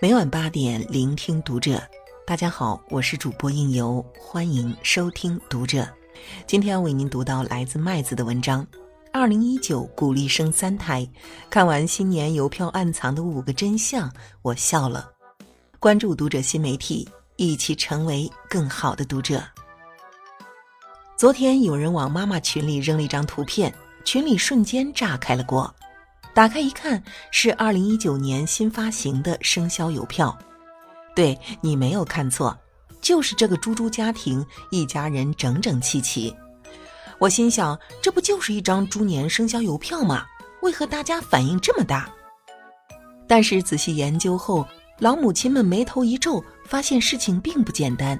每晚八点，聆听读者。大家好，我是主播应由，欢迎收听读者。今天要为您读到来自麦子的文章。二零一九鼓励生三胎，看完新年邮票暗藏的五个真相，我笑了。关注读者新媒体，一起成为更好的读者。昨天有人往妈妈群里扔了一张图片，群里瞬间炸开了锅。打开一看，是二零一九年新发行的生肖邮票。对你没有看错，就是这个猪猪家庭一家人整整齐齐。我心想，这不就是一张猪年生肖邮票吗？为何大家反应这么大？但是仔细研究后，老母亲们眉头一皱，发现事情并不简单。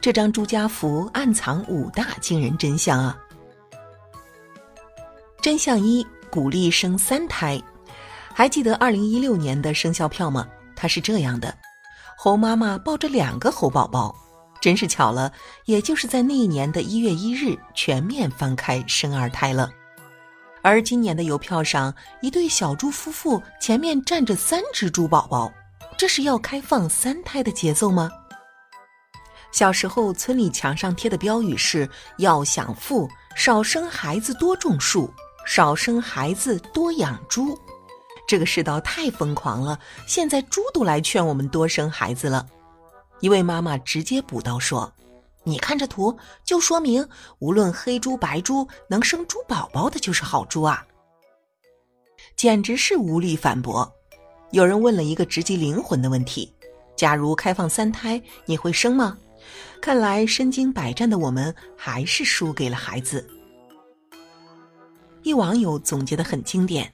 这张朱家福暗藏五大惊人真相啊！真相一。鼓励生三胎，还记得二零一六年的生肖票吗？它是这样的：猴妈妈抱着两个猴宝宝，真是巧了，也就是在那一年的一月一日全面放开生二胎了。而今年的邮票上，一对小猪夫妇前面站着三只猪宝宝，这是要开放三胎的节奏吗？小时候村里墙上贴的标语是要想富，少生孩子，多种树。少生孩子，多养猪。这个世道太疯狂了，现在猪都来劝我们多生孩子了。一位妈妈直接补刀说：“你看这图，就说明无论黑猪白猪，能生猪宝宝的就是好猪啊！”简直是无力反驳。有人问了一个直击灵魂的问题：“假如开放三胎，你会生吗？”看来身经百战的我们还是输给了孩子。一网友总结的很经典：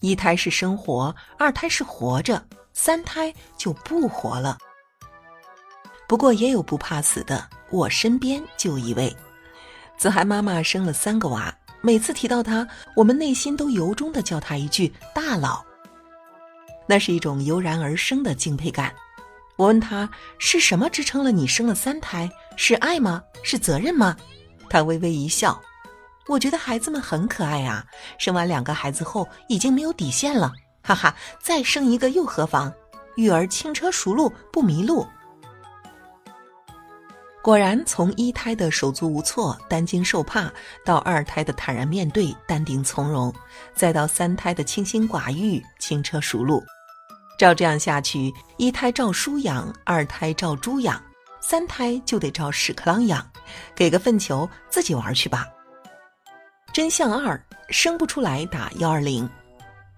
一胎是生活，二胎是活着，三胎就不活了。不过也有不怕死的，我身边就一位，子涵妈妈生了三个娃，每次提到她，我们内心都由衷的叫她一句“大佬”，那是一种油然而生的敬佩感。我问她是什么支撑了你生了三胎？是爱吗？是责任吗？她微微一笑。我觉得孩子们很可爱啊！生完两个孩子后，已经没有底线了，哈哈！再生一个又何妨？育儿轻车熟路，不迷路。果然，从一胎的手足无措、担惊受怕，到二胎的坦然面对、淡定从容，再到三胎的清心寡欲、轻车熟路，照这样下去，一胎照书养，二胎照猪养，三胎就得照屎壳郎养，给个粪球自己玩去吧。真相二：生不出来打幺二零。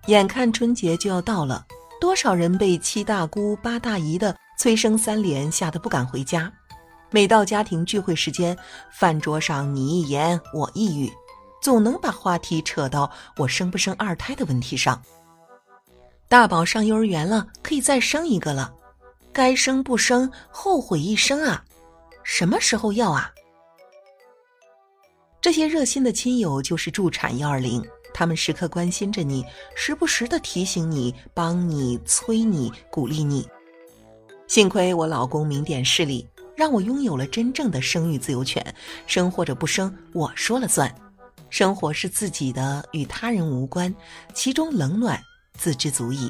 眼看春节就要到了，多少人被七大姑八大姨的催生三连吓得不敢回家。每到家庭聚会时间，饭桌上你一言我一语，总能把话题扯到我生不生二胎的问题上。大宝上幼儿园了，可以再生一个了，该生不生，后悔一生啊！什么时候要啊？这些热心的亲友就是助产幺二零，他们时刻关心着你，时不时的提醒你、帮你、催你、鼓励你。幸亏我老公明点事理，让我拥有了真正的生育自由权，生或者不生我说了算。生活是自己的，与他人无关，其中冷暖自知足矣。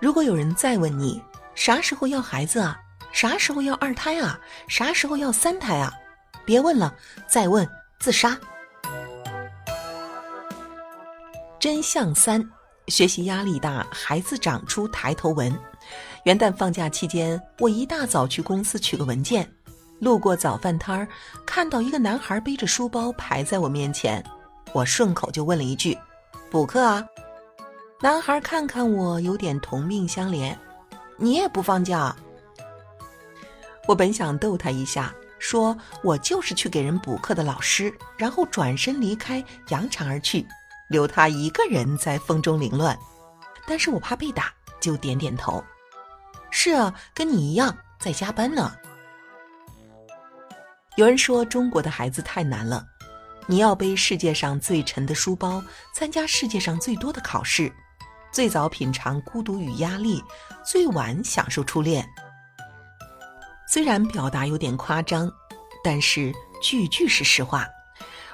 如果有人再问你啥时候要孩子啊，啥时候要二胎啊，啥时候要三胎啊，别问了，再问。自杀。真相三：学习压力大，孩子长出抬头纹。元旦放假期间，我一大早去公司取个文件，路过早饭摊儿，看到一个男孩背着书包排在我面前，我顺口就问了一句：“补课啊？”男孩看看我，有点同病相怜：“你也不放假？”我本想逗他一下。说我就是去给人补课的老师，然后转身离开，扬长而去，留他一个人在风中凌乱。但是我怕被打，就点点头。是啊，跟你一样在加班呢。有人说中国的孩子太难了，你要背世界上最沉的书包，参加世界上最多的考试，最早品尝孤独与压力，最晚享受初恋。虽然表达有点夸张，但是句句是实话。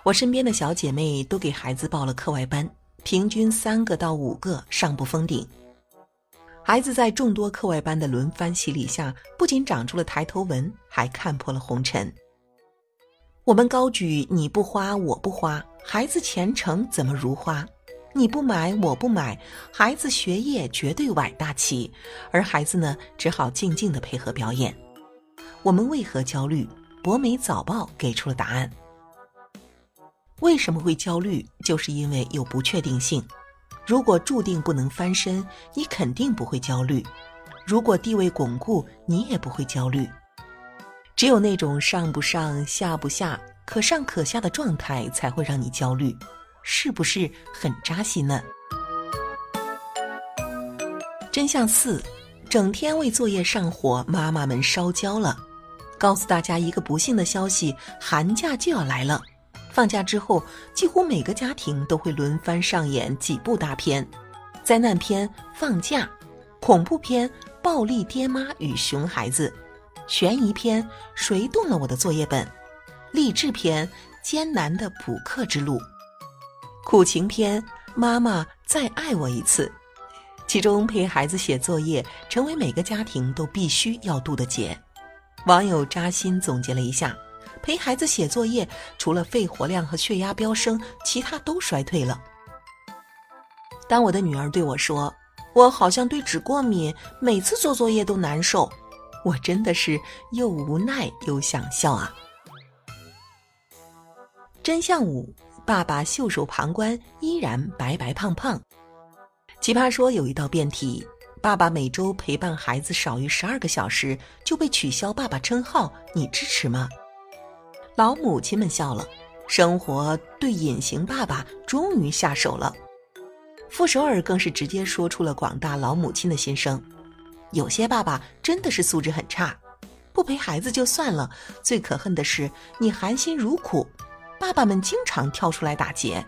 我身边的小姐妹都给孩子报了课外班，平均三个到五个，上不封顶。孩子在众多课外班的轮番洗礼下，不仅长出了抬头纹，还看破了红尘。我们高举“你不花，我不花”，孩子前程怎么如花？你不买，我不买，孩子学业绝对崴大旗，而孩子呢，只好静静的配合表演。我们为何焦虑？博美早报给出了答案。为什么会焦虑？就是因为有不确定性。如果注定不能翻身，你肯定不会焦虑；如果地位巩固，你也不会焦虑。只有那种上不上、下不下、可上可下的状态，才会让你焦虑，是不是很扎心呢？真相四：整天为作业上火，妈妈们烧焦了。告诉大家一个不幸的消息：寒假就要来了。放假之后，几乎每个家庭都会轮番上演几部大片：灾难片《放假》，恐怖片《暴力爹妈与熊孩子》，悬疑片《谁动了我的作业本》，励志片《艰难的补课之路》，苦情片《妈妈再爱我一次》。其中，陪孩子写作业成为每个家庭都必须要渡的劫。网友扎心总结了一下。陪孩子写作业，除了肺活量和血压飙升，其他都衰退了。当我的女儿对我说：“我好像对纸过敏，每次做作业都难受。”我真的是又无奈又想笑啊！真相五：爸爸袖手旁观，依然白白胖胖。奇葩说有一道辩题：爸爸每周陪伴孩子少于十二个小时，就被取消爸爸称号，你支持吗？老母亲们笑了，生活对隐形爸爸终于下手了。傅首尔更是直接说出了广大老母亲的心声：有些爸爸真的是素质很差，不陪孩子就算了，最可恨的是你含辛茹苦，爸爸们经常跳出来打劫。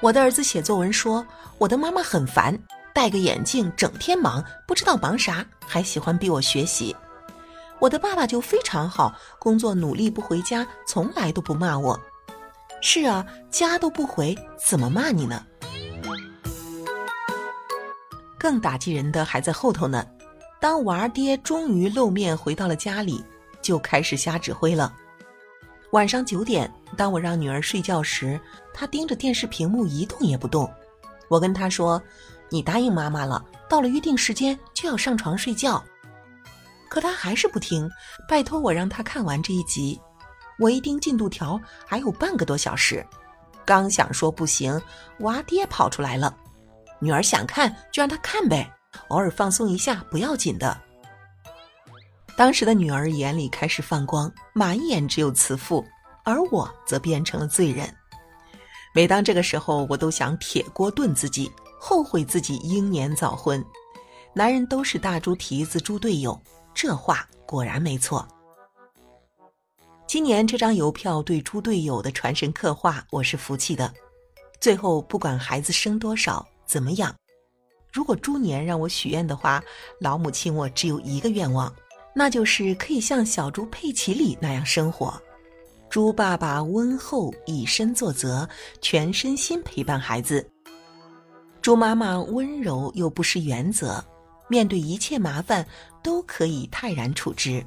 我的儿子写作文说，我的妈妈很烦，戴个眼镜，整天忙，不知道忙啥，还喜欢逼我学习。我的爸爸就非常好，工作努力不回家，从来都不骂我。是啊，家都不回，怎么骂你呢？更打击人的还在后头呢。当娃儿爹终于露面回到了家里，就开始瞎指挥了。晚上九点，当我让女儿睡觉时，他盯着电视屏幕一动也不动。我跟他说：“你答应妈妈了，到了约定时间就要上床睡觉。”可他还是不听，拜托我让他看完这一集。我一盯进度条，还有半个多小时。刚想说不行，娃爹跑出来了。女儿想看就让他看呗，偶尔放松一下不要紧的。当时的女儿眼里开始放光，满眼只有慈父，而我则变成了罪人。每当这个时候，我都想铁锅炖自己，后悔自己英年早婚。男人都是大猪蹄子猪队友。这话果然没错。今年这张邮票对猪队友的传神刻画，我是服气的。最后，不管孩子生多少，怎么养，如果猪年让我许愿的话，老母亲我只有一个愿望，那就是可以像小猪佩奇里那样生活。猪爸爸温厚，以身作则，全身心陪伴孩子；猪妈妈温柔又不失原则。面对一切麻烦，都可以泰然处之。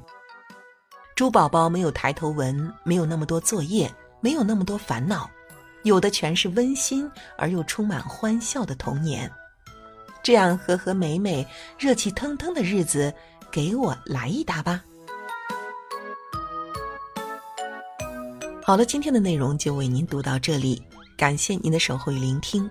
猪宝宝没有抬头纹，没有那么多作业，没有那么多烦恼，有的全是温馨而又充满欢笑的童年。这样和和美美、热气腾腾的日子，给我来一打吧！好了，今天的内容就为您读到这里，感谢您的守候与聆听。